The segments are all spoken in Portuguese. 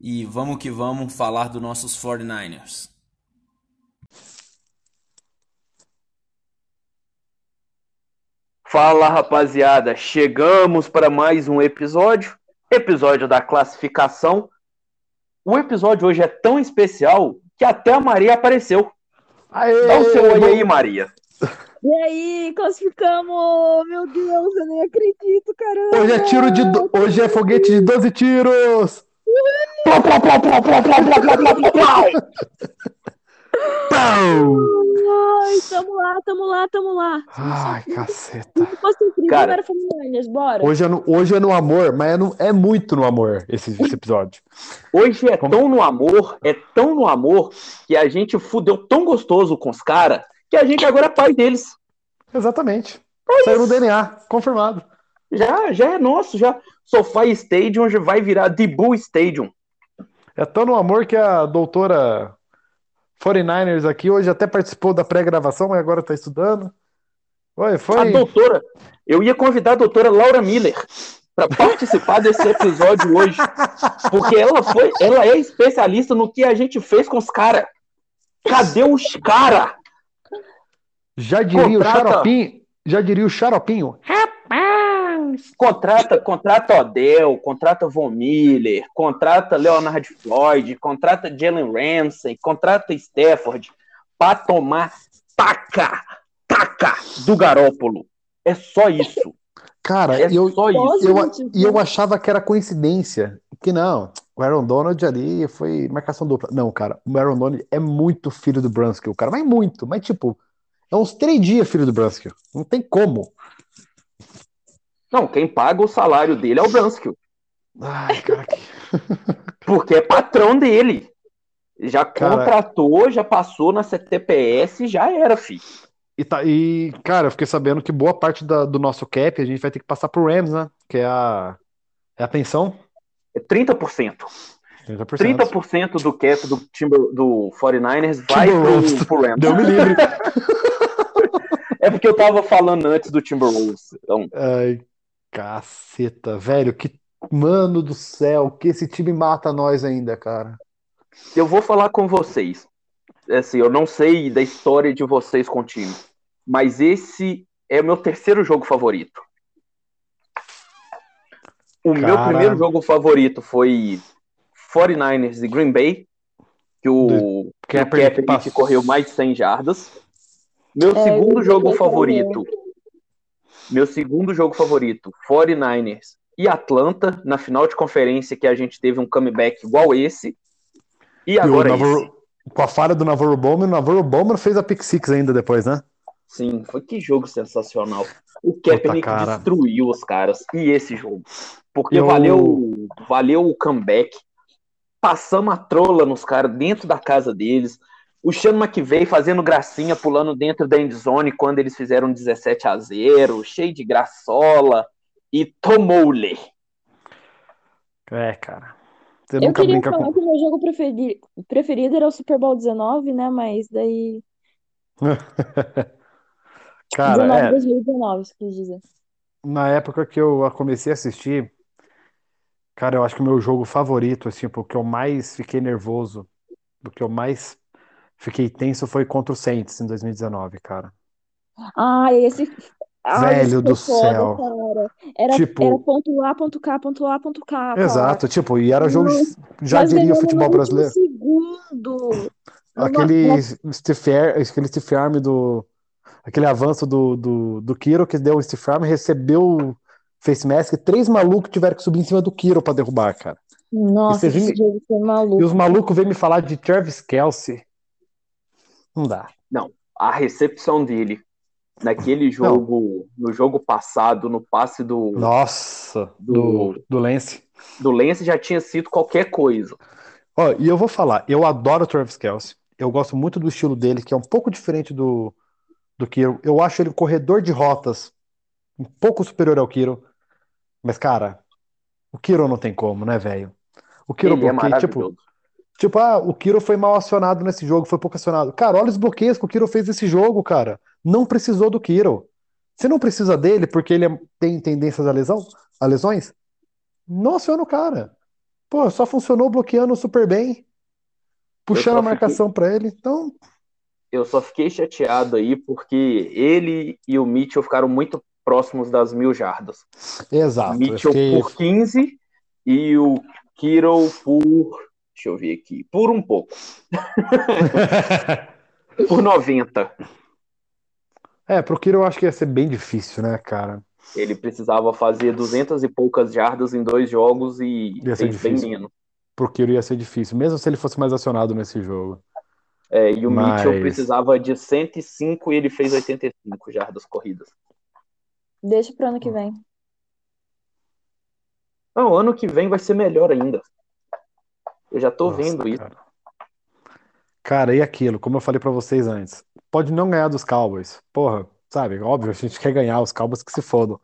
e vamos que vamos falar dos nossos 49ers. Fala rapaziada, chegamos para mais um episódio, episódio da classificação. O episódio hoje é tão especial que até a Maria apareceu. Aê, Dá o seu oi aí, Maria. E aí, classificamos! Meu Deus, eu nem acredito, caramba! Hoje é tiro de do- hoje é foguete de 12 tiros. Plá, plá, plá, plá, plá, plá, plá, plá, plá. Pau! Ai, tamo lá, tamo lá, tamo lá. Ai, caceta. Se fosse incrível, Cara. era Fernandes, bora. Hoje é no, hoje é no amor, mas é, no- é muito no amor esse, esse episódio. Hoje é Como- tão no amor, é tão no amor, que a gente fudeu tão gostoso com os caras, que a gente agora é pai deles. Exatamente. Saiu no DNA, confirmado. Já, já é nosso, já. Sofá Stadium já vai virar Dibu Stadium. É tão no amor que a doutora 49ers aqui hoje até participou da pré-gravação, mas agora tá estudando. Oi, A foi. doutora, eu ia convidar a doutora Laura Miller para participar desse episódio hoje, porque ela foi, ela é especialista no que a gente fez com os caras. Cadê os caras? Já diria o Contrata. xaropinho. Já diria o xaropinho. Contrata, contrata Odell, contrata Von Miller, contrata Leonard Floyd, contrata Jalen Ramsey, contrata Stafford para tomar taca, taca do Garópolo. É só isso. Cara, É eu, só isso. eu, e eu achava que era coincidência. Que não, o Aaron Donald ali foi marcação dupla. Não, cara, o Aaron Donald é muito filho do Brunskill, cara. Mas muito, mas tipo, é uns três dias filho do Brunskill. Não tem como. Não, quem paga o salário dele é o Brunskill. Ai, cara, que... Porque é patrão dele. Já Cara- contratou, já passou na CTPS, já era, filho. E, tá, e, cara, eu fiquei sabendo que boa parte da- do nosso cap a gente vai ter que passar pro Rams, né? Que é a, é a pensão. É 30%. 30%. 30% do cap do, Timber, do 49ers vai pro, pro Rams. Deu me livre. É porque eu tava falando antes do Timberwolves. Então, Ai, caceta, velho, que mano do céu, que esse time mata nós ainda, cara. eu vou falar com vocês. Assim, eu não sei da história de vocês com o time, mas esse é o meu terceiro jogo favorito. O meu Cara. primeiro jogo favorito foi 49ers e Green Bay, que o, Kaepernick correu mais de 100 jardas. Meu É, segundo jogo favorito, meu segundo jogo favorito, 49ers e Atlanta, na final de conferência que a gente teve um comeback igual esse. E E o agora Navarro- esse. com a falha do Navarro Bowman, o Navarro Bowman fez a pick six ainda depois, né? Sim, foi que jogo sensacional. O Kaepernick cara. destruiu os caras. E esse jogo? Porque Eu- valeu, valeu o comeback. Passamos a trola nos caras dentro da casa deles. O Sean McVay fazendo gracinha, pulando dentro da endzone quando eles fizeram 17 a 0 cheio de graçola. E tomou-lhe. É, cara. Você Eu nunca queria brinca falar com. que o meu jogo preferi- preferido era o Super Bowl 19, né? Mas daí. Cara, 19, é, 2019, isso quis dizer. na época que eu comecei a assistir, cara, eu acho que o meu jogo favorito, assim, o que eu mais fiquei nervoso, do que eu mais fiquei tenso foi contra o Saints em 2019, cara. Ah, esse. Ah, Velho do céu. cara. Era, Tipo- era ponto A, ponto K, ponto A, ponto K. cara. Exato, tipo, e era jogo, Nossa, já diria o futebol brasileiro. segundo. Aquele stiff ar- aquele stiff arm do. Aquele avanço do, do, do Kiro que deu o stiff arm, recebeu o face mask, três malucos tiveram que subir em cima do Kiro pra derrubar, cara. Nossa, viu- jogo foi E maluco. os malucos vêm me falar de Travis Kelce. Não dá. A recepção dele naquele jogo, no jogo passado, no passe do, Nossa, do, Do- do Lance. do Lance, já tinha sido qualquer coisa. Ó, e eu vou falar, eu adoro o Travis Kelce. Eu gosto muito do estilo dele, que é um pouco diferente do, do Kiro. Eu acho ele um corredor de rotas um pouco superior ao Kiro. Mas, cara, o Kiro não tem como, né, velho? O Kiro Ele é bloqueia, tipo, maravilhoso. Tipo, ah, o Kiro foi mal acionado nesse jogo, foi pouco acionado. Cara, olha os bloqueios que o Kiro fez nesse jogo, cara. Não precisou do Kiro. Você não precisa dele porque ele é- tem tendências a lesão, a lesões? Não aciona o cara. Pô, só funcionou bloqueando super bem, puxando a marcação pra ele. Então, Eu só fiquei chateado aí porque ele e o Mitchell ficaram muito próximos das mil jardas. exato. Mitchell fiquei- por 15 e o Kiro por. Deixa eu ver aqui. Por um pouco. Por 90. É, pro Kiro eu acho que ia ser bem difícil, né, cara? Ele precisava fazer 200 e poucas jardas em dois jogos e Ia ser fez bem difícil. menos. Pro Kiro ia ser difícil, mesmo se ele fosse mais acionado nesse jogo. É, e o Mas- Mitchell precisava de 105 e ele fez 85 jardas corridas. Deixa pro ano que vem. Não, ano que vem vai ser melhor ainda. Eu já tô Nossa, vendo isso. cara. Cara, e aquilo, como eu falei pra vocês antes, pode não ganhar dos Cowboys. Porra, sabe? Óbvio, a gente quer ganhar os Cowboys que se fodam.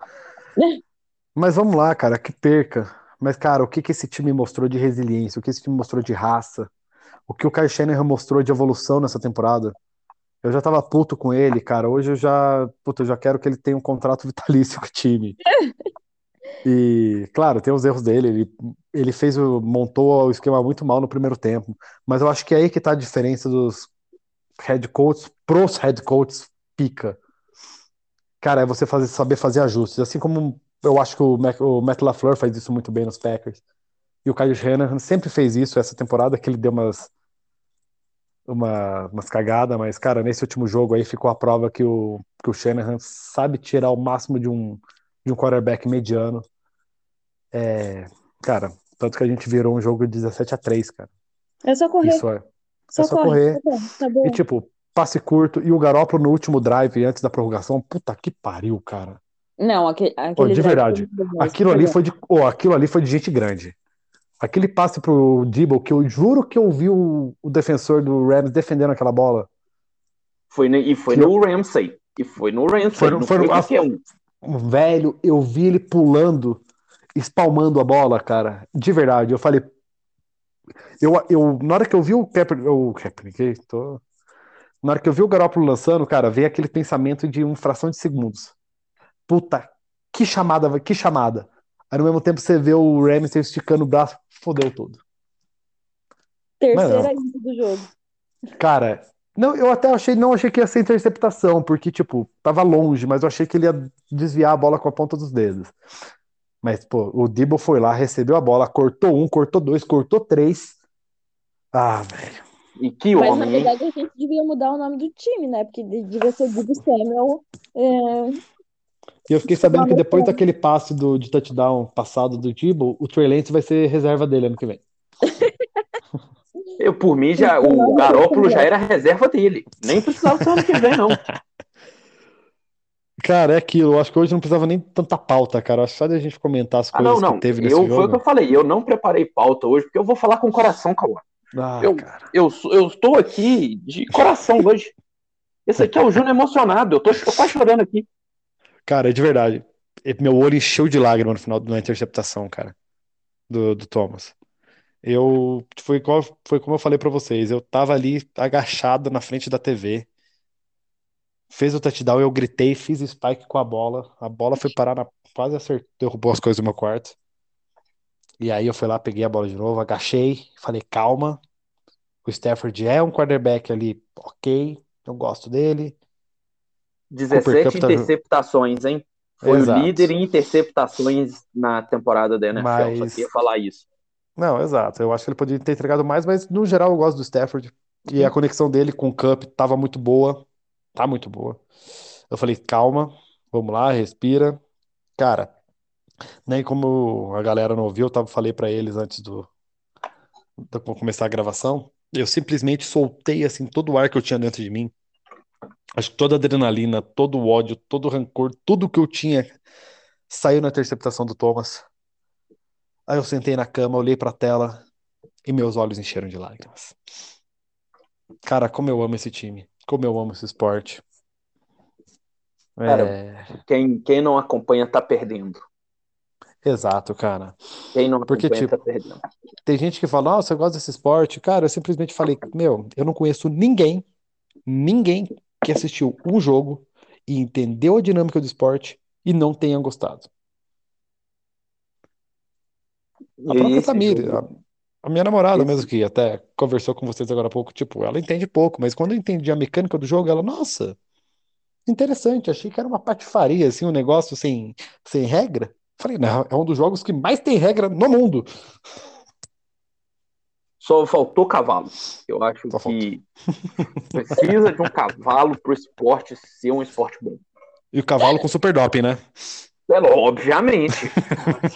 Mas vamos lá, cara, que perca. Mas, cara, o que que esse time mostrou de resiliência? O que esse time mostrou de raça? O que o Kyle Shanahan mostrou de evolução nessa temporada? Eu já tava puto com ele, cara. Hoje eu já, puta, eu já quero que ele tenha um contrato vitalício com o time. E, claro, tem os erros dele. Ele, ele fez montou o esquema muito mal no primeiro tempo. Mas eu acho que é aí que tá a diferença dos head coaches pros head coaches pica. Cara, é você fazer, saber fazer ajustes. Assim como eu acho que o Mac, o Matt LaFleur faz isso muito bem nos Packers. E o Kyle Shanahan sempre fez isso essa temporada, que ele deu umas, uma, umas cagadas, mas, cara, nesse último jogo aí ficou a prova que o, que o Shanahan sabe tirar o máximo de um, de um quarterback mediano. É, cara, tanto que a gente virou um jogo de 17 a 3, cara. É só correr. Isso é. só é só corre. correr. Tá bom, tá bom. E tipo, passe curto e o Garoppolo no último drive antes da prorrogação, puta que pariu, cara. Não, aquele, aquele de drive verdade, foi Aquilo foi ali foi de, oh, aquilo ali foi de gente grande. Aquele passe pro Debo que eu juro que eu vi o, o defensor do Rams defendendo aquela bola. Foi, e foi Que- no Ramsey. E foi no Ramsey. Foi no- foi foi no- um. Velho, eu vi ele pulando, espalmando a bola, cara. De verdade, eu falei. Eu, eu, na hora que eu vi o Kaepernick, o Kaepernick, tô... Na hora que eu vi o Garoppolo lançando, cara, veio aquele pensamento de uma fração de segundos. Puta, que chamada, que chamada. Aí no mesmo tempo você vê o Ramsey esticando o braço, fodeu tudo. Terceira Mano. do jogo. Cara, não, eu até achei, não achei que ia ser interceptação, porque, tipo, tava longe, mas eu achei que ele ia desviar a bola com a ponta dos dedos. Mas, pô, o Debo foi lá, recebeu a bola, cortou um, cortou dois, cortou três. Ah, velho. E que Mas na homem, hein? verdade a gente devia mudar o nome do time, né? Porque de- devia ser Dibu Samuel. é, E eu fiquei sabendo que depois daquele passe do, de touchdown passado do Debo, o Trey Lance vai ser reserva dele ano que vem. Eu, por mim, já, o Garópolo já era reserva dele. Nem precisava ser ano que vem, não. Cara, é aquilo. Eu acho que hoje não precisava nem tanta pauta, cara. Eu Acho só de a gente comentar as Ah, coisas não, não. que teve nesse Eu, foi o jogo. que eu falei. Eu não preparei pauta hoje, porque eu vou falar com o coração, Cauã. Ah, Eu- cara. Eu, eu estou aqui de coração hoje. Esse aqui é o Júnior emocionado. Eu tô, quase chorando aqui. Cara, de verdade. Meu olho encheu de lágrima no final da interceptação, cara, do, do Thomas. Eu foi, igual- foi como eu falei pra vocês, eu tava ali agachado na frente da TV. Fez o touchdown, eu gritei, fiz o spike com a bola. A bola foi parar na quase acertou, derrubou as coisas do meu quarto. E aí eu fui lá, peguei a bola de novo, agachei, falei, calma. O Stafford é um quarterback ali, ok, eu gosto dele. 17 Cup tá- interceptações, hein? Foi o líder em interceptações na temporada da NFL. Só queria falar isso. Não, exato. Eu acho que ele poderia ter entregado mais, mas no geral eu gosto do Stafford. E a conexão dele com o Cup tava muito boa. Tá muito boa. Eu falei, calma, vamos lá, respira. Cara, nem como a galera não ouviu, eu tava, falei pra eles antes do, do começar a gravação. Eu simplesmente soltei assim todo o ar que eu tinha dentro de mim. Acho que toda a adrenalina, todo o ódio, todo o rancor, tudo que eu tinha saiu na interceptação do Thomas. Aí eu sentei na cama, olhei pra tela. e meus olhos encheram de lágrimas. Cara, como eu amo esse time, como eu amo esse esporte. Cara, É, Quem, quem não acompanha tá perdendo. exato, cara. Quem não Porque, acompanha tipo, tá perdendo. Tem gente que fala, nossa, eu gosto desse esporte. Cara, eu simplesmente falei, meu, eu não conheço ninguém, ninguém que assistiu um jogo e entendeu a dinâmica do esporte e não tenha gostado. A própria esse Tamir, jogo- a, a minha namorada esse- mesmo, que até conversou com vocês agora há pouco, tipo, ela entende pouco, mas quando eu entendi a mecânica do jogo, ela, nossa, interessante, achei que era uma patifaria, assim, um negócio sem, sem regra. Falei, não, é um dos jogos que mais tem regra no mundo. Só faltou cavalo. Eu acho Só que precisa de um cavalo pro esporte ser um esporte bom. E o cavalo com super doping, né? É, obviamente.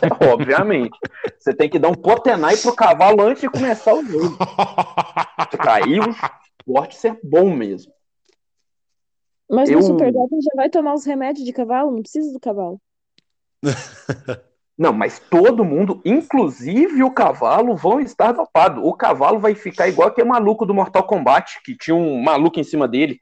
É, obviamente. Você tem que dar um potenai pro cavalo antes de começar o jogo. O esporte ser bom mesmo. Mas Eu- no Super já vai tomar os remédios de cavalo? Não precisa do cavalo. Não, mas todo mundo, inclusive o cavalo, vão estar dopados. O cavalo vai ficar igual aquele maluco do Mortal Kombat, que tinha um maluco em cima dele.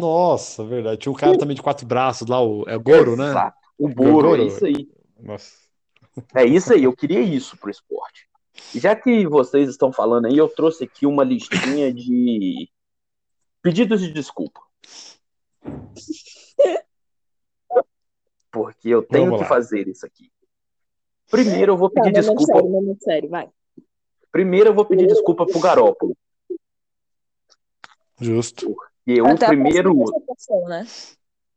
Nossa, verdade. Tinha um cara também de quatro braços lá, o, é o Goro, né? Exato. O Boro, Goro. é isso aí. Nossa. É isso aí, eu queria isso pro esporte. Já que vocês estão falando aí, eu trouxe aqui uma listinha de pedidos de desculpa. Porque eu tenho que fazer isso aqui. Primeiro eu vou Tá, pedir momento desculpa. sério, momento sério, vai. Primeiro eu vou pedir desculpa pro Garópolo. Justo. E o Até a primeiro. né?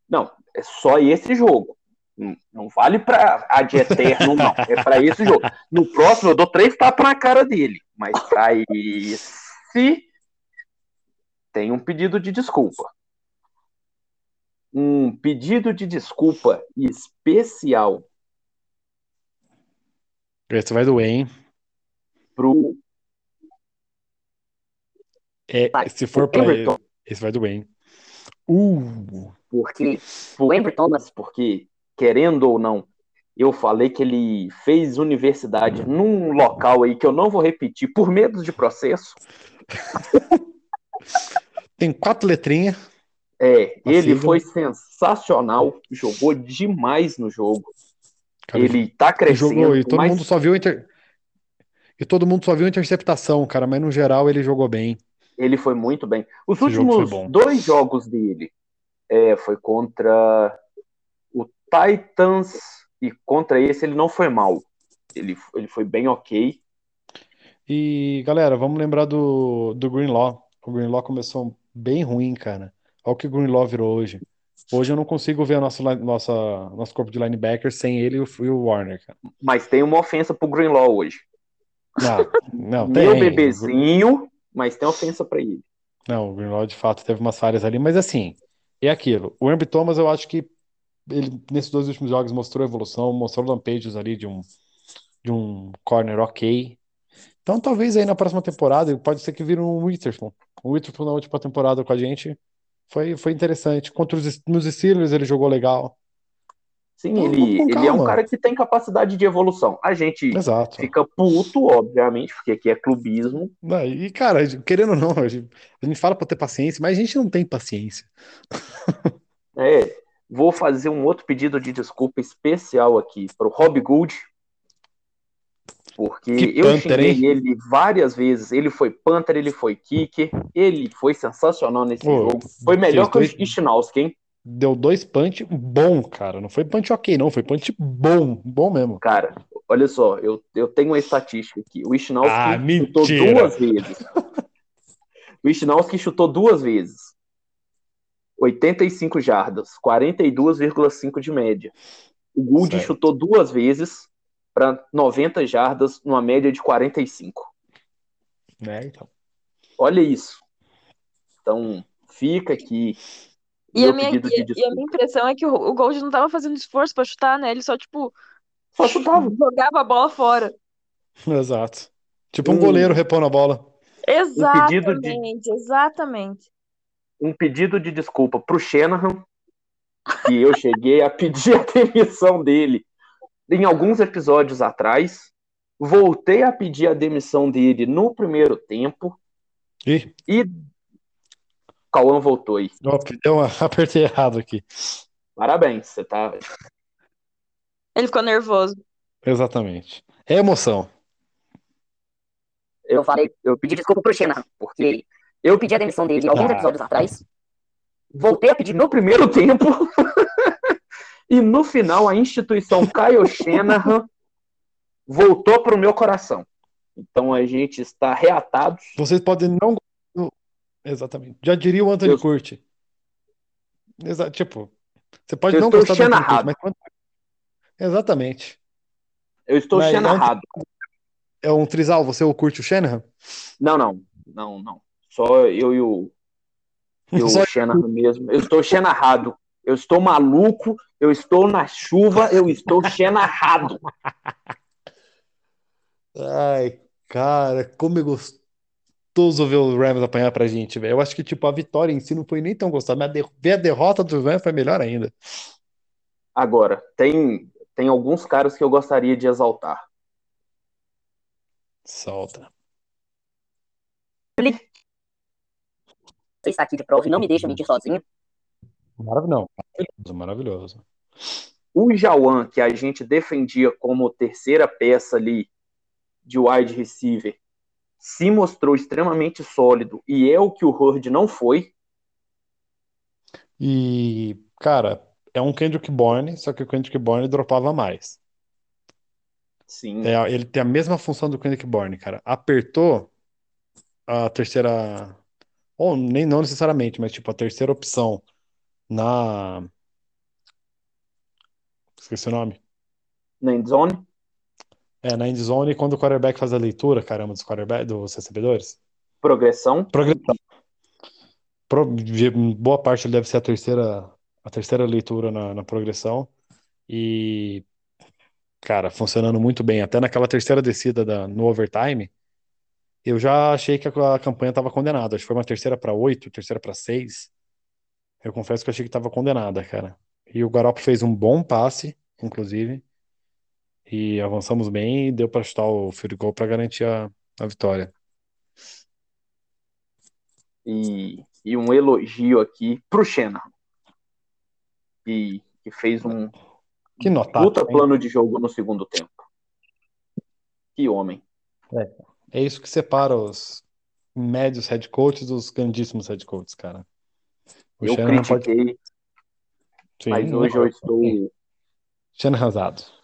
Não, é só esse jogo. Não, não vale pra a de eterno, não. É pra esse jogo. No próximo eu dou três tapas na cara dele. Mas pra esse. Tem um pedido de desculpa. Um pedido de desculpa especial Esse vai doer, hein? pro É, se for ele, Everton. Esse vai doer, hein? Uh, Porque, Amber Thomas, porque, querendo ou não, eu falei que ele fez universidade num local aí que eu não vou repetir por medo de processo. tem quatro letrinhas. É, ele foi sensacional, jogou demais no jogo. Cara, ele tá crescendo, jogou e todo mas mundo só viu inter... e todo mundo só viu interceptação, cara, mas no geral ele jogou bem. Ele foi muito bem. Os Esse jogo últimos bom. dois jogos dele é, foi contra o Titans e contra esse ele não foi mal. Ele, ele foi bem ok. E galera, vamos lembrar do, do Greenlaw. O Greenlaw começou bem ruim, cara. Olha o que o Greenlaw virou hoje. Hoje eu não consigo ver a nossa, nosso corpo de linebacker sem ele e o, Warner, cara. Mas tem uma ofensa pro Greenlaw hoje. Não, não, Meu bebezinho, mas tem ofensa pra ele. Não, o Greenlaw de fato teve umas falhas ali, mas assim, é aquilo. O Herb Thomas, eu acho que ele, nesses dois últimos jogos, mostrou evolução, mostrou lampejos ali de um, de um corner ok. Então, talvez aí na próxima temporada, pode ser que vire um Witherspoon. O Witherspoon na última temporada com a gente foi, foi interessante. Contra os, nos Steelers ele jogou legal. Sim, Então, ele, ele é um cara que tem capacidade de evolução. A gente Exato. fica puto, obviamente, porque aqui é clubismo. Não, E, cara, querendo ou não, a gente, a gente fala pra ter paciência, mas a gente não tem paciência. É, vou fazer um outro pedido de desculpa especial aqui pro Rob Gould. Porque Que eu Panther, xinguei hein? ele várias vezes. Ele foi Panther, ele foi Kicker, ele foi sensacional nesse Pô, jogo. Foi melhor fez que o Ichinowski, hein? Deu dois punch bom, cara. Não foi punch ok, não. Foi punch bom. Bom mesmo. Cara, olha só, eu, eu tenho uma estatística aqui. O Ichinowski Ah, chutou mentira. duas vezes. O Ichinowski chutou duas vezes. 85 jardas, 42,5 de média. O Gould Certo. chutou duas vezes para 90 jardas, numa média de 45. Né, então. Olha isso. Então, fica aqui. E a, minha, e, e a minha impressão é que o, o Gold não tava fazendo esforço pra chutar, né? Ele só, tipo, Só chutava. jogava a bola fora. Exato. Tipo um Hum. goleiro repondo a bola. pedido de- Exatamente, exatamente. um pedido de desculpa pro Shanahan, que eu cheguei a pedir a demissão dele em alguns episódios atrás, voltei a pedir a demissão dele no primeiro tempo Ih, e Cauã voltou aí. ó, deu uma... apertei errado aqui. Parabéns, você tá. Ele ficou nervoso. Exatamente. É emoção. Eu falei, eu pedi desculpa pro Shanahan, porque eu pedi a demissão dele alguns Ah. episódios atrás. Voltei a pedir no primeiro tempo. e no final, a instituição Kyle Shanahan voltou para o meu coração. Então a gente está reatados. Vocês podem não. Exatamente. Já diria o Anthony Eu- Curti. Exa... Tipo, você pode Eu não gostar do Anthony Curti, mas. Exatamente. Eu estou Mas Shanahan. É um trisal, você ou curte o Shanahan? Não, não, não, não. Só eu e o, e o Shanahan mesmo. Eu estou Shanahan. Eu estou maluco, eu estou na chuva, eu estou Shanahan. Ai, cara, como é gostoso ver o Rams apanhar pra gente, velho. Eu acho que, tipo, a vitória em si não foi nem tão gostosa, mas a der- ver a derrota do Rams foi melhor ainda. Agora, tem, tem alguns caras que eu gostaria de exaltar. Solta. Você está aqui de prova e não me deixa mentir sozinho. Maravilhoso, maravilhoso, maravilhoso. O Jawan, que a gente defendia como terceira peça ali de wide receiver, se mostrou extremamente sólido e é o que o Hurd não foi. E, cara, é um Kendrick Bourne, só que o Kendrick Bourne dropava mais. Sim, É, ele tem a mesma função do Kendrick Bourne, cara. Apertou a terceira. Ou nem não necessariamente, mas tipo, a terceira opção na. Esqueci o nome. na endzone. É, na endzone, quando o quarterback faz a leitura, caramba, dos quarterback, dos recebedores. Progressão. Progressão. Pro- de- boa parte deve ser a terceira, a terceira leitura na, na progressão. E, cara, funcionando muito bem. Até naquela terceira descida da, no overtime, eu já achei que a, a campanha estava condenada. Acho que foi uma terceira para oito, terceira para seis. Eu confesso que eu achei que estava condenada, cara. E o Garoppolo fez um bom passe, inclusive. E avançamos bem e deu para chutar o field goal para garantir a, a vitória. E, e um elogio aqui pro Shanahan. E que fez um Que notável, puta hein? plano de jogo no segundo tempo. Que homem. É isso que separa os médios head coaches dos grandíssimos head coaches, cara. O Eu pode. critiquei, Sim, mas hoje eu estou, Shanahan arrasado.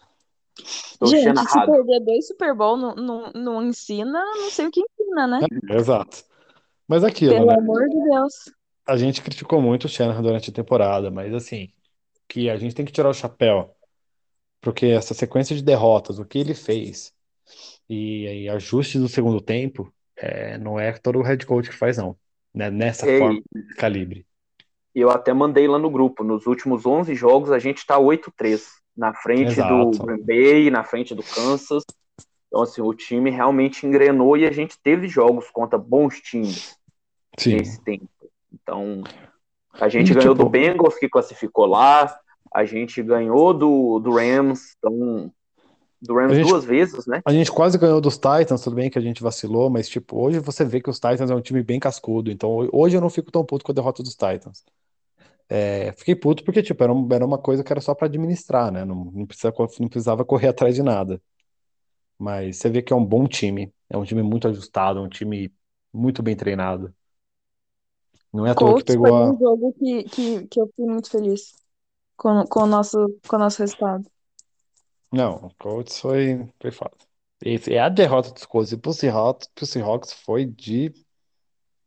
Estou Gente, se perder dois Super Bowl não, não, não ensina, não sei o que ensina, né? Exato. Mas aquilo, Pelo né? amor de Deus. A gente criticou muito o Shanahan durante a temporada, mas assim, que a gente tem que tirar o chapéu, porque essa sequência de derrotas, o que ele fez e, e ajustes do segundo tempo, é, não é todo o head coach que faz, não. Né? Nessa Ei. forma, de calibre. Eu até mandei lá no grupo. Nos últimos 11 jogos, a gente tá 8-3. Na frente do Exato. Green Bay, na frente do Kansas. Então, assim, o time realmente engrenou e a gente teve jogos contra bons times Sim. nesse tempo. Então, a gente E, ganhou tipo- do Bengals, que classificou lá. A gente ganhou do, do Rams. Então, do Rams gente- duas vezes, né? A gente quase ganhou dos Titans, tudo bem que a gente vacilou, mas tipo, hoje você vê que os Titans é um time bem cascudo, então hoje eu não fico tão puto com a derrota dos Titans. É, fiquei puto porque tipo, era, um- era uma coisa que era só pra administrar, né? Não, não, precisa, não precisava correr atrás de nada. Mas você vê que é um bom time, é um time muito ajustado, é um time muito bem treinado. Não é à toa que pegou foi a. um jogo que, que, que eu fui muito feliz com, com, o nosso, com o nosso resultado. Não, o Colts foi, foi foda. E, é a derrota dos Colts e pro Seahawks, pro Seahawks foi de.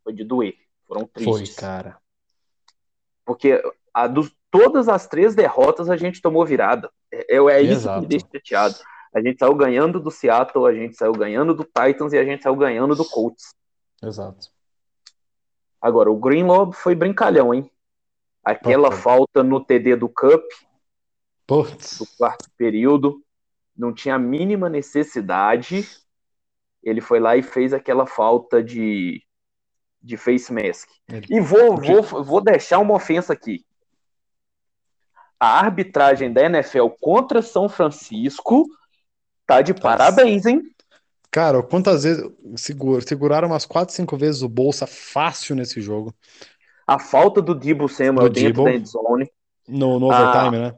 Foi de doer. Foram Foi, tristes. cara. Porque a dos, todas as três derrotas a gente tomou virada. É, é isso que Exato. me deixa chateado. A gente saiu ganhando do Seattle, a gente saiu ganhando do Titans e a gente saiu ganhando do Colts. Exato. Agora, o Greenlaw foi brincalhão, hein? Aquela falta no TD do Cup, Putz. do quarto período, não tinha a mínima necessidade. Ele foi lá e fez aquela falta de, de face mask. Ele- E vou, vou, vou deixar uma ofensa aqui. A arbitragem da NFL contra São Francisco tá de parabéns, hein? Cara, quantas vezes segura- seguraram umas 4, 5 vezes o Bolsa fácil nesse jogo. A falta do Debo Samuel Do dentro Debo. da endzone. No, no Ah. overtime, né?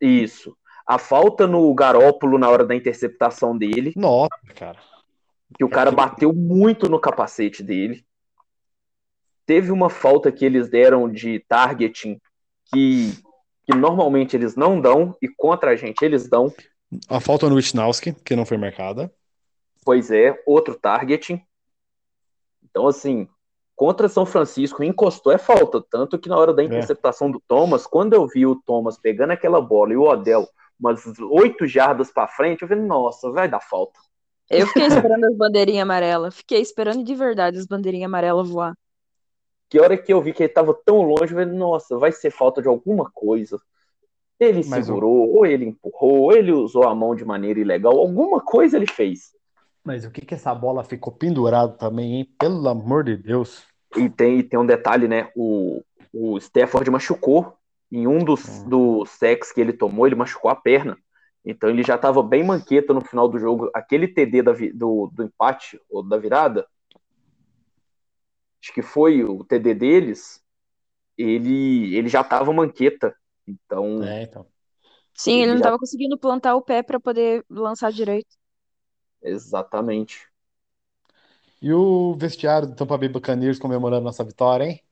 Isso. A falta no Garópolo na hora da interceptação dele, Nossa, cara. que o cara Aquele- bateu muito no capacete dele. Teve uma falta que eles deram de targeting que, que normalmente eles não dão e contra a gente eles dão. A falta no Wisnowski, que não foi marcada. Pois é, outro targeting. Então, assim, contra São Francisco, encostou é falta. Tanto que na hora da interceptação do Thomas, quando eu vi o Thomas pegando aquela bola e o Odell umas oito jardas pra frente, eu falei, nossa, vai dar falta. Eu fiquei esperando as bandeirinhas amarelas. Fiquei esperando de verdade as bandeirinhas amarelas voar. Que hora que eu vi que ele tava tão longe, eu falei, nossa, vai ser falta de alguma coisa. Ele Mas segurou, ou ele empurrou, ou ele usou a mão de maneira ilegal, alguma coisa ele fez. Mas o que que essa bola ficou pendurado também, hein? Pelo amor de Deus. E tem, e tem um detalhe, né? O, o Stafford machucou. Em um dos, Hum. dos sacks que ele tomou, ele machucou a perna. Então ele já estava bem manqueta no final do jogo. Aquele TD da do, do empate, ou da virada, acho que foi o TD deles, ele, ele já estava manqueta. Então, É, então. Sim, ele não Já- tava conseguindo plantar o pé pra poder lançar direito. exatamente. E o vestiário do Tampa Bay Buccaneers comemorando nossa vitória, hein?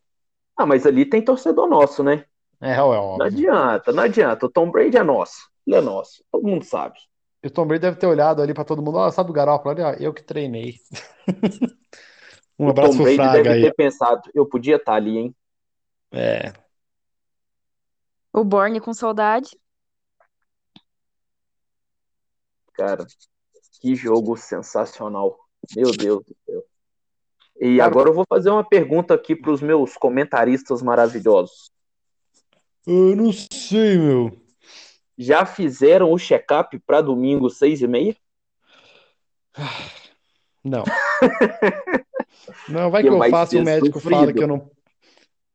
Ah, mas ali tem torcedor nosso, né? É, é Não óbvio. adianta, não adianta. O Tom Brady é nosso. Ele é nosso. Todo mundo sabe. E o Tom Brady deve ter olhado ali pra todo mundo. Ó, sabe o Garoppolo ali, ó? Eu que treinei. Um o abraço Tom Brady Fraga deve aí. ter pensado, eu podia estar ali, hein? É. O Borne com saudade. Cara, que jogo sensacional. Meu Deus do céu. E agora eu vou fazer uma pergunta aqui para os meus comentaristas maravilhosos. Eu não sei, meu. Já fizeram o check-up para domingo, seis e meia? Não. Não, vai Que eu faço e o médico fala sofrido. que eu não.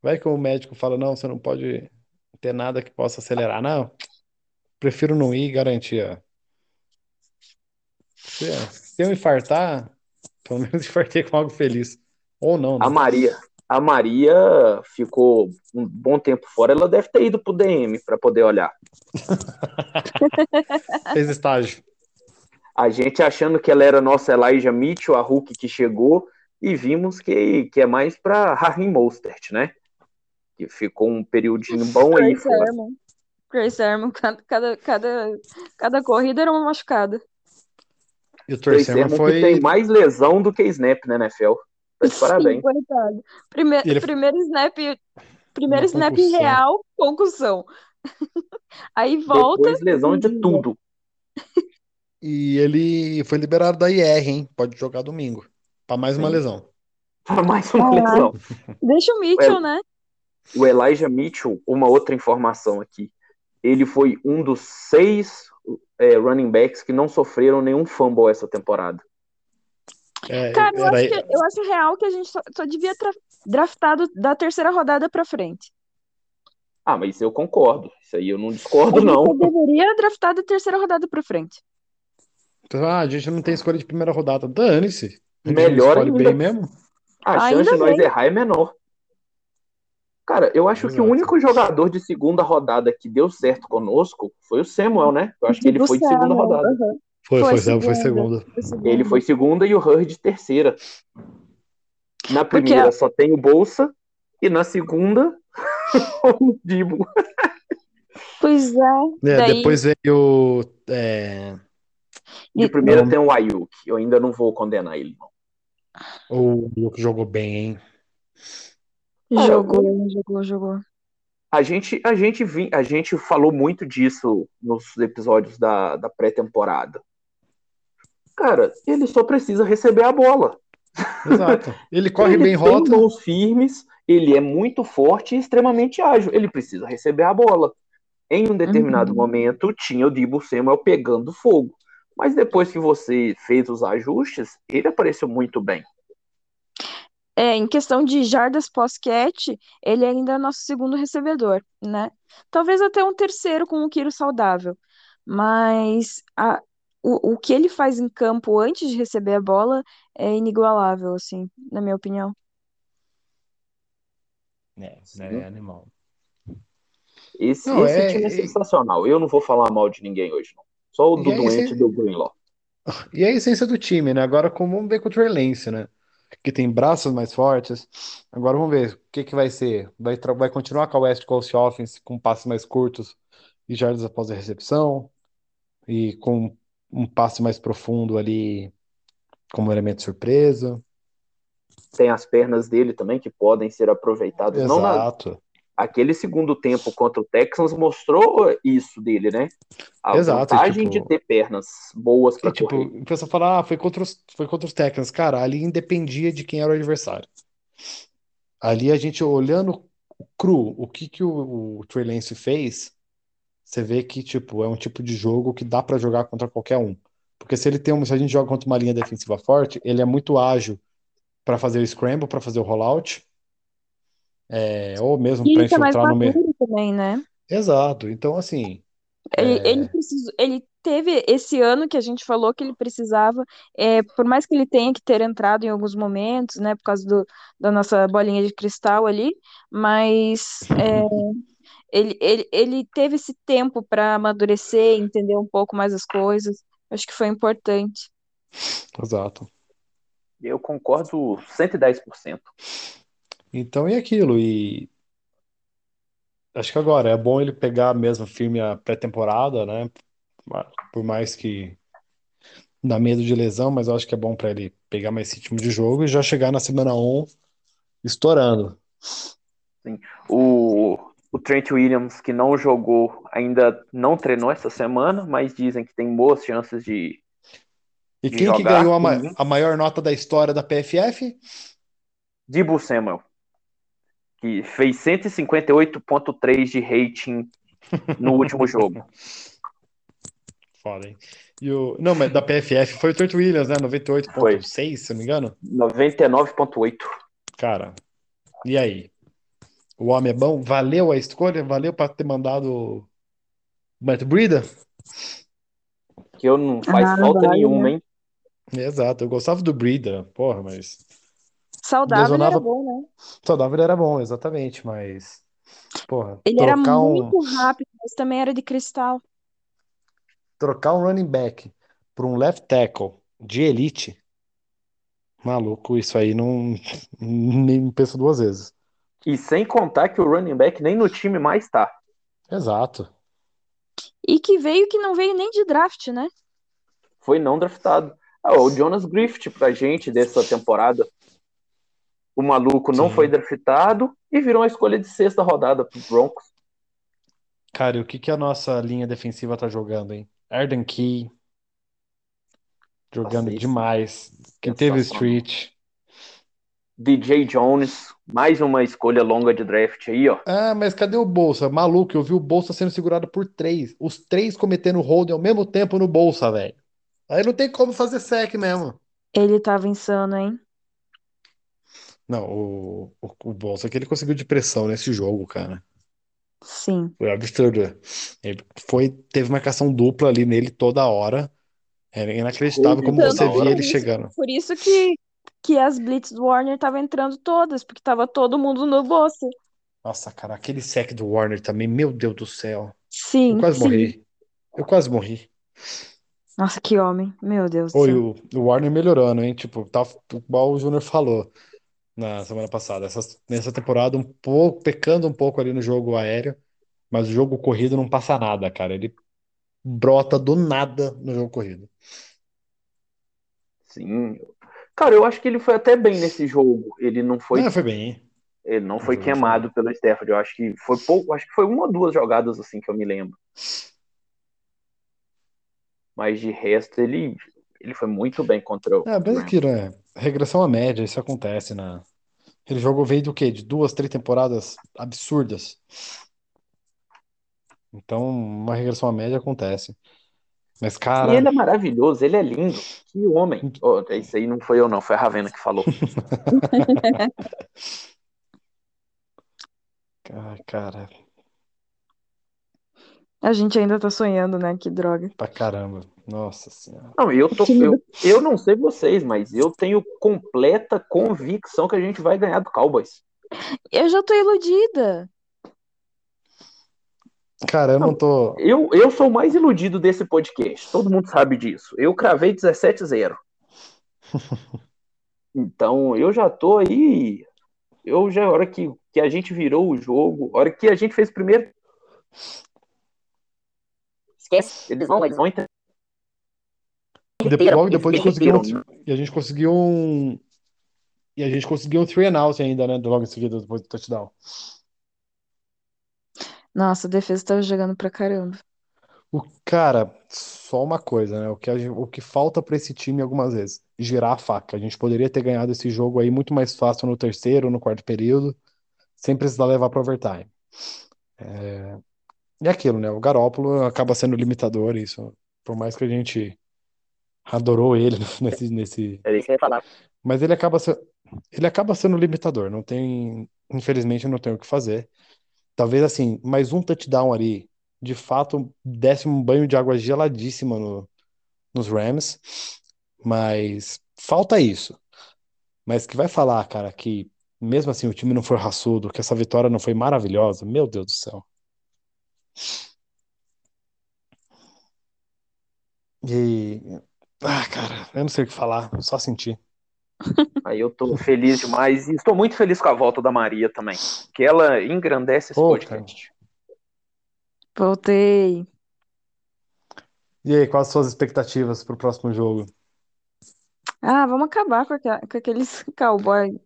Vai que o médico fala, não, você não pode ter nada que possa acelerar. Não. Prefiro não ir garantir. ó. Se, se eu infartar, pelo menos infartei com algo feliz. Ou não, né? A Maria, a Maria ficou um bom tempo fora. Ela deve ter ido pro DM para poder olhar. Fez estágio. A gente achando que ela era nossa Elijah Mitchell, a Hulk que chegou, e vimos que, que é mais para Raheem Mostert, né? Que ficou um periodinho bom aí. Grace Sermon, cada, cada, cada, cada corrida era uma machucada. E o Torcema Sermon foi. que tem mais lesão do que snap, né, NFL? De parabéns. Sim, coitado. Prime- Ele- Primeiro snap, primeiro snap concussão. real, concussão. Aí volta. Depois lesão de tudo. E ele foi liberado da IR, hein? Pode jogar domingo. Pra mais uma Sim. lesão. Para mais uma Ah. lesão. Deixa o Mitchell, né? O Elijah Mitchell, uma outra informação aqui. Ele foi um dos seis é, running backs que não sofreram nenhum fumble essa temporada. É, Cara, eu era- acho, que- eu acho real que a gente só, só devia tra- draftado da terceira rodada pra frente. Ah, mas eu concordo. Isso aí eu não A discordo, gente não. só deveria draftar da terceira rodada pra frente. Ah, a gente não tem escolha de primeira rodada. Dane-se. Melhor ainda. bem mesmo. A Ainda chance de nós bem. errar é menor. Cara, eu acho que o único jogador de segunda rodada que deu certo conosco foi o Samuel, né? Eu acho que ele Do foi de segunda Samuel, rodada. Foi, Foi foi, segunda. Foi segunda. Ele foi segunda e o Hurd terceira. Na primeira só tem o Bolsa e na segunda o Dibo. Pois é. É, Daí- depois veio. é, De E- primeira Não. tem o Ayuk. Eu ainda não vou condenar ele. não. O Luke jogou bem, hein? Jogou, jogou, jogou. A gente, a gente, vi, a gente falou muito disso nos episódios da, da pré-temporada. Cara, ele só precisa receber a bola. Exato. Ele corre ele bem tem rota. mãos firmes, ele é muito forte e extremamente ágil. Ele precisa receber a bola. Em um determinado Uhum. momento, tinha o Dibu Samuel pegando fogo. Mas depois que você fez os ajustes, ele apareceu muito bem. É, em questão de jardas pós-catch, ele ainda é nosso segundo recebedor, né? Talvez até um terceiro com o Kiro saudável. Mas a- o, o que ele faz em campo antes de receber a bola é inigualável, assim, na minha opinião. É, é animal. Esse, Não, esse é- time é é- sensacional. Eu não vou falar mal de ninguém hoje, não. Só o do doente esse- e do Greenlaw. E é a essência do time, né? Agora como vamos ver contra o Orlense, né? Que tem braços mais fortes. Agora vamos ver o que que vai ser. Vai, vai continuar com a West Coast Offense com passes mais curtos e jardas após a recepção e com um passe mais profundo ali como elemento surpresa. Tem as pernas dele também que podem ser aproveitadas. Não na, Exato. Aquele segundo tempo contra o Texans mostrou isso dele, né? A Exato, vantagem tipo- de ter pernas boas para tipo, correr. o pessoal fala, ah, foi contra os, foi contra os Texans. Cara, ali independia de quem era o adversário. Ali a gente olhando cru, o que que o, o Trey Lance fez, você vê que, tipo, é um tipo de jogo que dá pra jogar contra qualquer um. Porque se ele tem um, se a gente joga contra uma linha defensiva forte, ele é muito ágil pra fazer o scramble, pra fazer o rollout, é, ou mesmo tá mais infiltrar no meio. também, né? Exato. Então, assim, Ele, É. ele, precisou, ele teve esse ano que a gente falou que ele precisava, é, por mais que ele tenha que ter entrado em alguns momentos, né, por causa do, da nossa bolinha de cristal ali, mas é, ele, ele, ele teve esse tempo para amadurecer, entender um pouco mais as coisas. Acho que foi importante. exato. Eu concordo 110%. Então, e aquilo? E acho que agora é bom ele pegar mesmo firme a pré-temporada, né? Por mais que dá medo de lesão, mas eu acho que é bom para ele pegar mais ritmo de jogo e já chegar na semana 1 estourando. O, o Trent Williams, que não jogou, ainda não treinou essa semana, mas dizem que tem boas chances de. E De quem que jogar ganhou a, ma- com- a maior nota da história da PFF? Dibu Samuel, que fez 158,3 de rating no último jogo. Foda, hein? E o... Não, mas da PFF foi o Trent Williams, né? 98.6, se não me engano. 99,8. Cara, e aí? O homem é bom? Valeu a escolha? Valeu para ter mandado o Matt Breida? Que eu não faz Ah, falta vale, nenhuma, né? hein? Exato, eu gostava do Breida, porra, mas Saudável ele era bom, né? saudável ele era bom, exatamente, mas porra, Ele era trocar um muito rápido, mas também era de cristal. trocar um running back por um left tackle de elite, maluco, isso aí não nem penso duas vezes. E sem contar que o running back nem no time mais tá. Exato. E que veio que não veio nem de draft, né? Foi não draftado. Ah, o Jonas Griffith pra gente dessa temporada. O maluco não Sim. foi draftado e virou uma escolha de sexta rodada pro Broncos. Cara, e o que que a nossa linha defensiva tá jogando, hein? Arden Key jogando isso. demais. Quem teve. Street. DJ Jones, mais uma escolha longa de draft aí, ó. Ah, mas cadê o Bolsa? Maluco, eu vi o Bolsa sendo segurado por três. Os três cometendo holding ao mesmo tempo no Bolsa, velho. Aí não tem como fazer sec mesmo. Ele tava insano, hein? Não, o, o, o Bolsa que ele conseguiu de pressão nesse jogo, cara. Sim. Foi absurdo. Ele foi, teve marcação dupla ali nele toda hora. Era inacreditável como você via ele isso- chegando. Por isso que, que as Blitz do Warner estavam entrando todas, porque tava todo mundo no bolso. Nossa, cara, aquele sec do Warner também, meu Deus do céu. Sim, Eu quase sim. morri. Eu quase morri. Nossa, que homem. Meu Deus do Oi, céu. o, o Warner melhorando, hein? Tipo, tá, igual o Júnior falou na semana passada. Essa, nessa temporada, um pouco, pecando um pouco ali no jogo aéreo, mas o jogo corrido não passa nada, cara. Ele brota do nada no jogo corrido. Sim. Cara, eu acho que ele foi até bem nesse jogo. Ele não foi, Não, foi bem. ele não foi Foi, queimado pelo Stafford. Eu acho que foi pouco, acho que foi uma ou duas jogadas assim que eu me lembro. Mas de resto ele ele foi muito bem contra o É, mas Rams. aquilo, né? Regressão à média, isso acontece na. Ele jogou veio do quê? De duas, três temporadas absurdas. Então, uma regressão à média acontece. Mas, E cara, ele é maravilhoso, ele é lindo. Que homem. Oh, isso aí não foi eu, não, foi a Ravena que falou. Ai, cara. A gente ainda tá sonhando, né? Que droga. Pra caramba. Nossa senhora. Não, eu, tô, eu, eu não sei vocês, mas eu tenho completa convicção que a gente vai ganhar do Cowboys. Eu já tô iludida. Cara, eu não tô. Eu, eu sou o mais iludido desse podcast, todo mundo sabe disso. Eu cravei 17-0. então, eu já tô aí. Eu já, a hora que, que a gente virou o jogo, a hora que a gente fez o primeiro. Esquece, eles vão, eles vão entrar. Depois, logo depois conseguiu um, perderam. e a gente conseguiu um e a gente conseguiu um three and out ainda, né? Logo em seguida depois do touchdown. Nossa, a defesa tava jogando pra caramba. O cara, só uma coisa, né? O que, a gen- o que falta pra esse time algumas vezes, girar a faca. A gente poderia ter ganhado esse jogo aí muito mais fácil no terceiro, no quarto período, sem precisar levar para overtime. É... E aquilo, né? O Garópolo acaba sendo limitador, isso. Por mais que a gente adorou ele nesse, nesse... É isso que eu ia falar. Mas ele acaba, se- ele acaba sendo limitador. Não tem, infelizmente, não tem o que fazer. Talvez assim, mais um touchdown ali, de fato, desse um banho de água geladíssima no, nos Rams. Mas falta isso. Mas que vai falar, cara, que mesmo assim o time não foi raçudo, que essa vitória não foi maravilhosa, meu Deus do céu. E. Ah, cara, eu não sei o que falar, só sentir. Aí eu tô feliz demais e estou muito feliz com a volta da Maria também, que ela engrandece esse Pô, podcast. Voltei. E aí, quais as suas expectativas pro próximo jogo? Ah, vamos acabar com, aqua- com aqueles cowboy.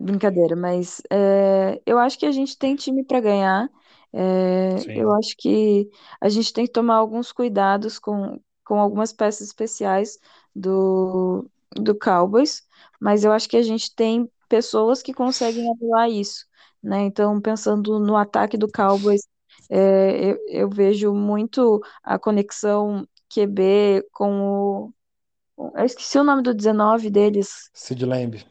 Brincadeira, mas é, eu acho que a gente tem time para ganhar. É, Sim. eu acho que a gente tem que tomar alguns cuidados com, com algumas peças especiais do, do Cowboys, mas eu acho que a gente tem pessoas que conseguem anular isso, né? Então, pensando no ataque do Cowboys, é, eu, eu vejo muito a conexão QB com o. Eu esqueci o nome do 19 deles. Sid Lamb.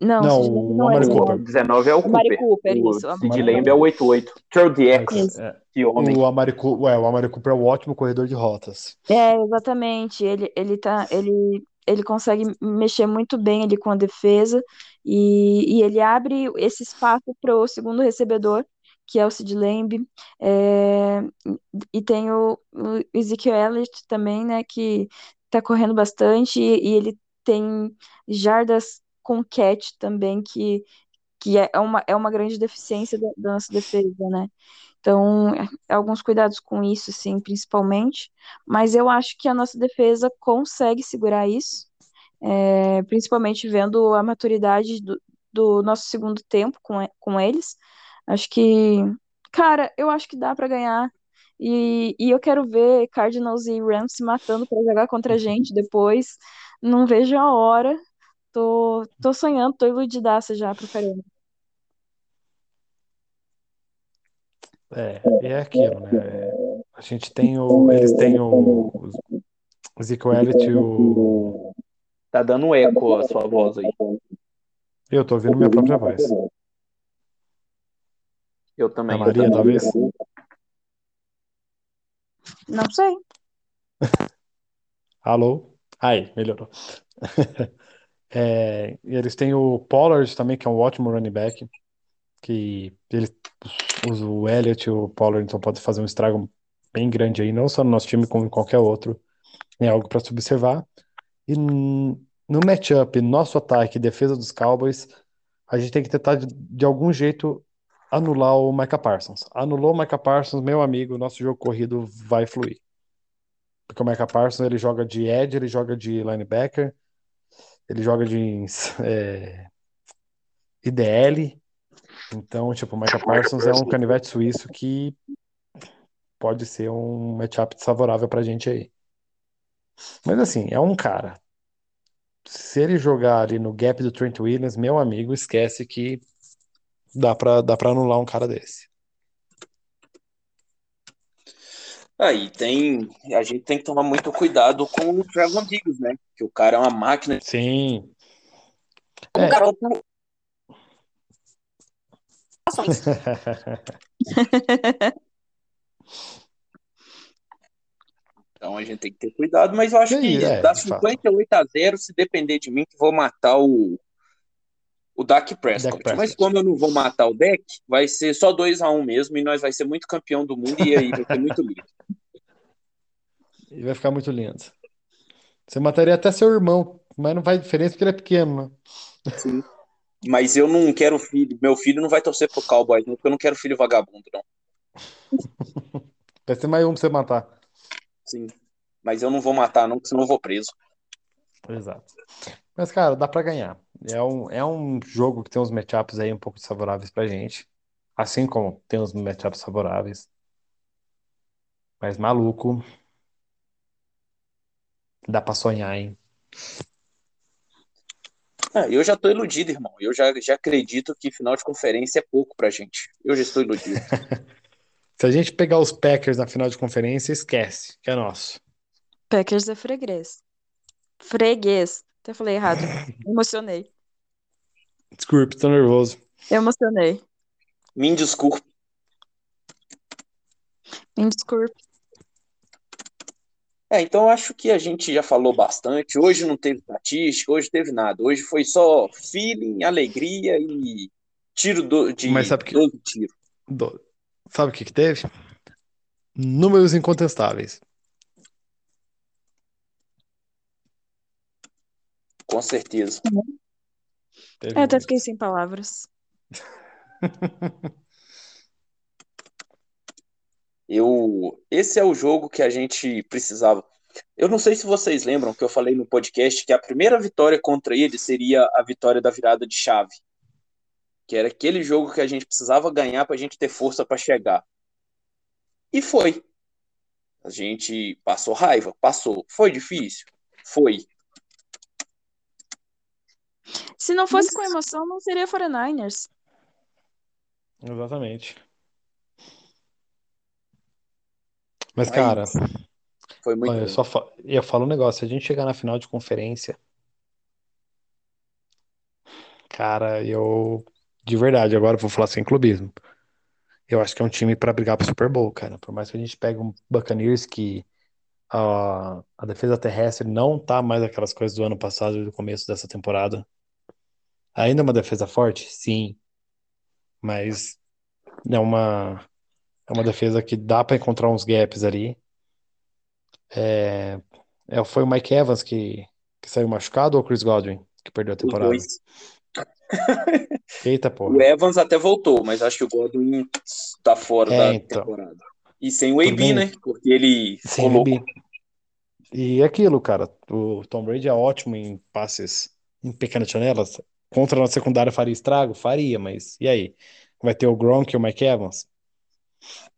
Não, Não, Sid Lamb o não é Amari 19. Cooper. O 19 é o O Mari Cooper. Cooper, O isso. o Sid Amari Lamb é o 88. Throw the X, Isso. É, que homem. o Amari, ué, o Amari Cooper é um ótimo corredor de rotas. É, exatamente. Ele, ele tá, ele, ele consegue mexer muito bem ali com a defesa e, e ele abre esse espaço para o segundo recebedor, que é o Sid Lamb. É, e tem o, o Ezekiel Elliott também, né, que tá correndo bastante e, e ele tem jardas com catch também, que, que é uma, é uma grande deficiência da, da nossa defesa, né? Então, é, alguns cuidados com isso, sim, principalmente. Mas eu acho que a nossa defesa consegue segurar isso, é, principalmente vendo a maturidade do, do nosso segundo tempo com, com eles. Acho que, cara, eu acho que dá pra ganhar. E, e eu quero ver Cardinals e Rams se matando pra jogar contra a gente depois. Não vejo a hora. Tô, tô sonhando, tô iludidaça já pra caramba. É, é aquilo, né? A gente tem o. Eles têm o. O Ezekiel Elliott e o. Tá dando um eco a sua voz aí. Eu tô ouvindo minha própria voz. Eu também. A Maria, talvez? Não sei. Alô? Aí, melhorou. É, eles têm o Pollard também, que é um ótimo running back. Que ele, o Elliott e o Pollard então podem fazer um estrago bem grande aí, não só no nosso time, como em qualquer outro. É algo para se observar. E no matchup, nosso ataque e defesa dos Cowboys, a gente tem que tentar de, de algum jeito anular o Micah Parsons. Anulou o Micah Parsons, meu amigo, nosso jogo corrido vai fluir. Porque o Micah Parsons ele joga de edge, ele joga de linebacker, ele joga de é, IDL. Então, tipo, o Micah Parsons é um canivete suíço que pode ser um matchup desfavorável pra gente aí. Mas assim, é um cara. Se ele jogar ali no gap do Trent Williams, meu amigo, esquece que dá pra, dá pra anular um cara desse. Aí ah, tem. A gente tem que tomar muito cuidado com o Trevor Diggs, né? Que o cara é uma máquina. Sim. É. garoto. É? então a gente tem que ter cuidado, mas eu acho que é, dá 58 fato. a 0 se depender de mim, que vou matar o o Dak Prescott. Dak Mas Prescott. como eu não vou matar o Dak, vai ser só 2 a 1 mesmo, e nós vai ser muito campeão do mundo, e aí vai ser muito lindo. E vai ficar muito lindo. Você mataria até seu irmão, mas não faz diferença porque ele é pequeno, né? Sim. Mas eu não quero filho, meu filho não vai torcer pro Cowboys, não, porque eu não quero filho vagabundo, não. Vai ser mais um pra você matar. Sim. Mas eu não vou matar, não, porque senão eu vou preso. Exato. Mas, cara, dá pra ganhar. É um, é um jogo que tem uns matchups aí um pouco desfavoráveis pra gente. Assim como tem uns matchups favoráveis. Mas maluco. Dá pra sonhar, hein? Ah, eu já tô iludido, irmão. Eu já, já acredito que final de conferência é pouco pra gente. Eu já estou iludido. Se a gente pegar os Packers na final de conferência, esquece, que é nosso. Packers é freguês. Freguês. Até falei errado. Emocionei. Desculpe, tô nervoso. Emocionei. Me desculpe. Me desculpe. É, então eu acho que a gente já falou bastante. Hoje não teve estatística, hoje teve nada. Hoje foi só feeling, alegria e tiro do, de Mas sabe que- 12 tiros. Do- Sabe o que que teve? Números incontestáveis. Com certeza. Teve Eu até fiquei sem palavras. Eu, esse é o jogo que a gente precisava. Eu não sei se vocês lembram que eu falei no podcast que a primeira vitória contra ele seria a vitória da virada de chave. Que era aquele jogo que a gente precisava ganhar para a gente ter força para chegar. E foi. A gente passou raiva, passou. Foi difícil? Foi. Se não fosse com emoção, não seria 49ers. Exatamente. Mas, Mas cara, Foi muito olha, eu só fa- eu falo um negócio, se a gente chegar na final de conferência, cara, eu de verdade, agora eu vou falar sem clubismo. Eu acho que é um time pra brigar pro Super Bowl, cara. Por mais que a gente pegue um Buccaneers que a, a defesa terrestre não tá mais aquelas coisas do ano passado e do começo dessa temporada. Ainda é uma defesa forte? Sim. Mas é uma é uma defesa que dá pra encontrar uns gaps ali. É, é, foi o Mike Evans que, que saiu machucado ou o Chris Godwin que perdeu a Os temporada? dois. Eita O porra. Evans até voltou, mas acho que o Godwin tá fora É, da então. temporada. E sem o AB, né? Porque ele louco. Embiid. E aquilo, cara, o Tom Brady é ótimo em passes em pequenas janelas. Contra a nossa secundária faria estrago? Faria, mas e aí? Vai ter o Gronk e o Mike Evans?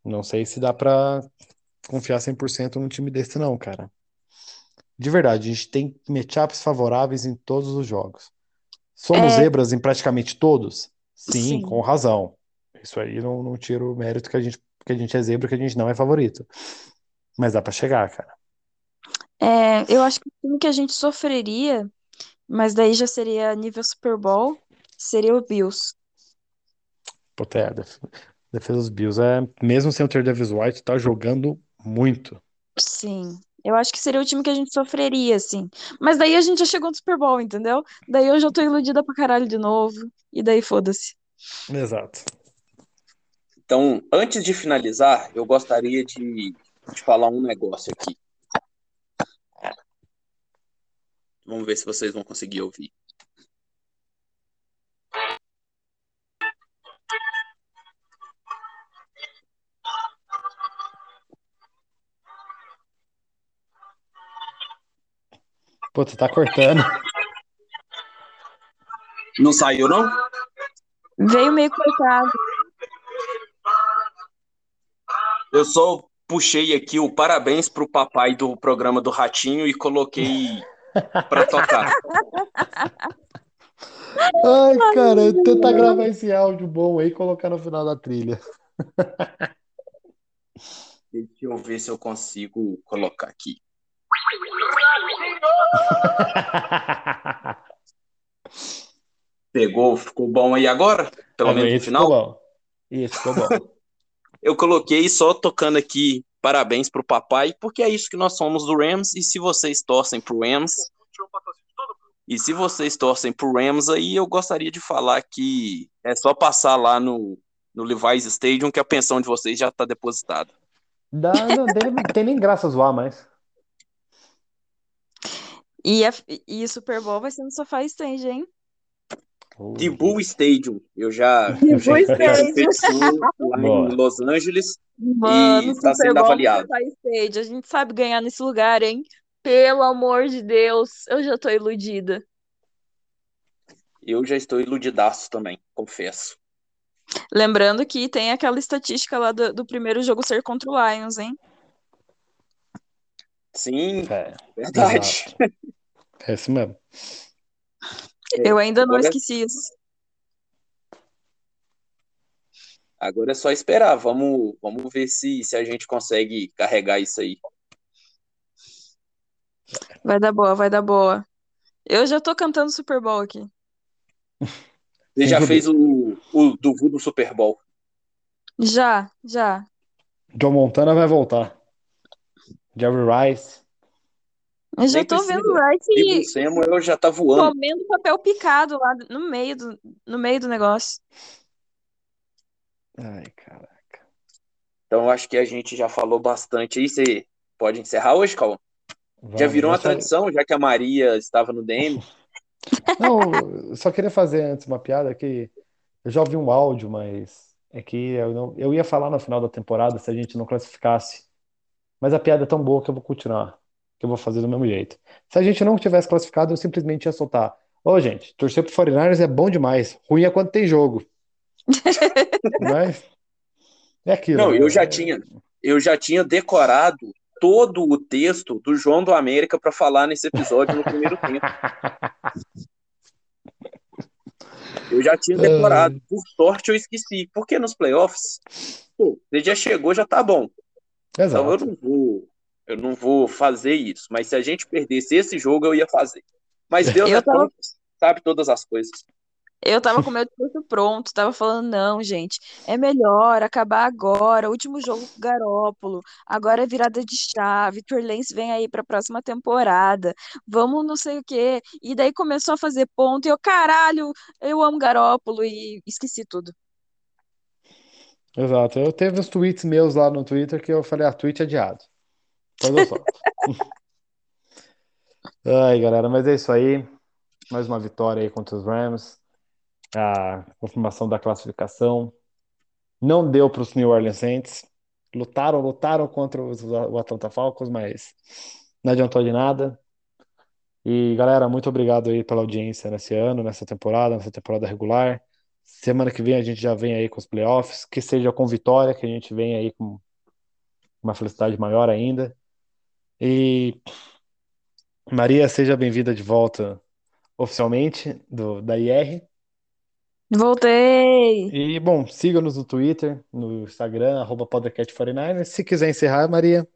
Não sei se dá pra confiar 100% num time desse não, cara. De verdade, a gente tem matchups favoráveis em todos os jogos. Somos É. zebras em praticamente todos? Sim, Sim. com razão. Isso aí não, não tira o mérito que a gente, que a gente é zebra, que a gente não é favorito. Mas dá pra chegar, cara. É, eu acho que o time que a gente sofreria, mas daí já seria nível Super Bowl, seria o Bills. Puta, é, a def- defesa dos Bills é, mesmo sem o ter Davis White, tá jogando muito. Sim. Eu acho que seria o time que a gente sofreria, assim. Mas daí a gente já chegou no Super Bowl, entendeu? Daí eu já tô iludida pra caralho de novo. E daí foda-se. Exato. Então, antes de finalizar, eu gostaria de, de falar um negócio aqui. Vamos ver se vocês vão conseguir ouvir. Puta, tá cortando. Não saiu, não? Veio meio cortado. Eu só puxei aqui o parabéns pro papai do programa do Ratinho e coloquei pra tocar. Ai, cara, tentar gravar esse áudio bom aí e colocar no final da trilha. Deixa eu ver se eu consigo colocar aqui. Pegou, ficou bom aí agora? Pelo menos no final? ficou bom. Esse ficou bom. Eu coloquei só tocando aqui parabéns pro papai, porque é isso que nós somos do Rams, e se vocês torcem pro Rams, e se vocês torcem pro Rams aí, eu gostaria de falar que é só passar lá no, no Levi's Stadium que a pensão de vocês já tá depositada. Dá, não tem, tem nem graça zoar mais. E, a, e o Super Bowl vai ser no Sofá Stand, hein? The Bull Stadium, eu já, eu já lá Boa. em Los Angeles Mano, e tá Super sendo Bowl avaliado. A gente sabe ganhar nesse lugar, hein? Pelo amor de Deus, eu já tô iludida. Eu já estou iludidaço também, confesso. Lembrando que tem aquela estatística lá do, do primeiro jogo ser contra o Lions, hein? Sim, É, verdade. exato. É isso mesmo. Eu ainda não agora- esqueci isso. Agora é só esperar. Vamos, vamos ver se, se a gente consegue carregar isso aí. Vai dar boa, vai dar boa. Eu já tô cantando Super Bowl aqui. Você já fez o, o do do Super Bowl? Já, já. John Montana vai voltar. Jerry Rice. Eu já tô vendo o Dibu Rice Samuel já tá voando. comendo papel picado lá no meio do, no meio do negócio. Ai, caraca. Então eu acho que a gente já falou bastante aí. Você pode encerrar hoje, Cauã? Já virou uma eu tradição, já que a Maria estava no DM. Não, eu só queria fazer antes uma piada que eu já ouvi um áudio, mas é que eu, não, eu ia falar no final da temporada se a gente não classificasse. Mas a piada é tão boa que eu vou continuar, que eu vou fazer do mesmo jeito. Se a gente não tivesse classificado, eu simplesmente ia soltar. Ô, gente, torcer pro 49ers é bom demais. Ruim é quando tem jogo. Mas é aquilo, Não, né? eu já tinha, eu já tinha decorado todo o texto do João do América para falar nesse episódio no primeiro tempo. Eu já tinha decorado. Por sorte eu esqueci. Porque nos playoffs, pô, você já chegou, já tá bom. Então eu Exato. não vou, eu não vou fazer isso. Mas se a gente perdesse esse jogo, eu ia fazer. Mas Deus Eu é tava- tão, sabe todas as coisas. Eu tava com o meu discurso pronto, tava falando, não, gente, é melhor acabar agora, último jogo com o Garópolo, agora é virada de chave, Turlense vem aí pra próxima temporada, vamos não sei o quê. E daí começou a fazer ponto, e eu, caralho, eu amo Garópolo, e esqueci tudo. Exato. Eu teve uns tweets meus lá no Twitter que eu falei, ah, tweet adiado. Depois eu solto. Ai, galera, mas é isso aí. Mais uma vitória aí contra os Rams. A confirmação da classificação. Não deu para os New Orleans Saints. Lutaram, lutaram contra os- o Atlanta Falcons, mas não adiantou de nada. E, galera, muito obrigado aí pela audiência nesse ano, nessa temporada, nessa temporada regular. Semana que vem a gente já vem aí com os playoffs, que seja com vitória, que a gente vem aí com uma felicidade maior ainda. E Maria, seja bem-vinda de volta oficialmente do, da IR. Voltei! E, bom, siga-nos no Twitter, no Instagram, arroba podcast49ers. Se quiser encerrar, Maria,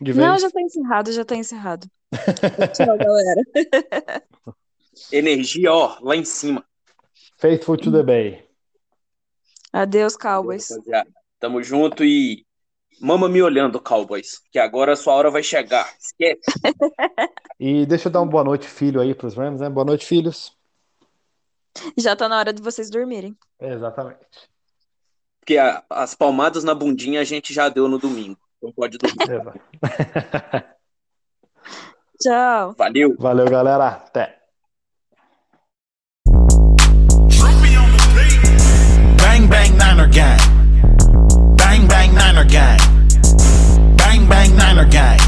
de Não, já tá encerrado, já tá encerrado. Tchau, galera. Energia, ó, lá em cima. Faithful to the Bay. Adeus, Cowboys. Tamo junto e Mama me olhando, Cowboys, que agora a sua hora vai chegar. Esquece. e deixa eu dar uma boa noite, filho, aí pros Rams, né? Boa noite, filhos. Já tá na hora de vocês dormirem. É, exatamente. Porque a, as palmadas na bundinha a gente já deu no domingo. Então pode dormir. Tchau. Valeu. Valeu, galera. Até. Bang, bang, Niner Gang. Niner Bang Bang Niner Gang.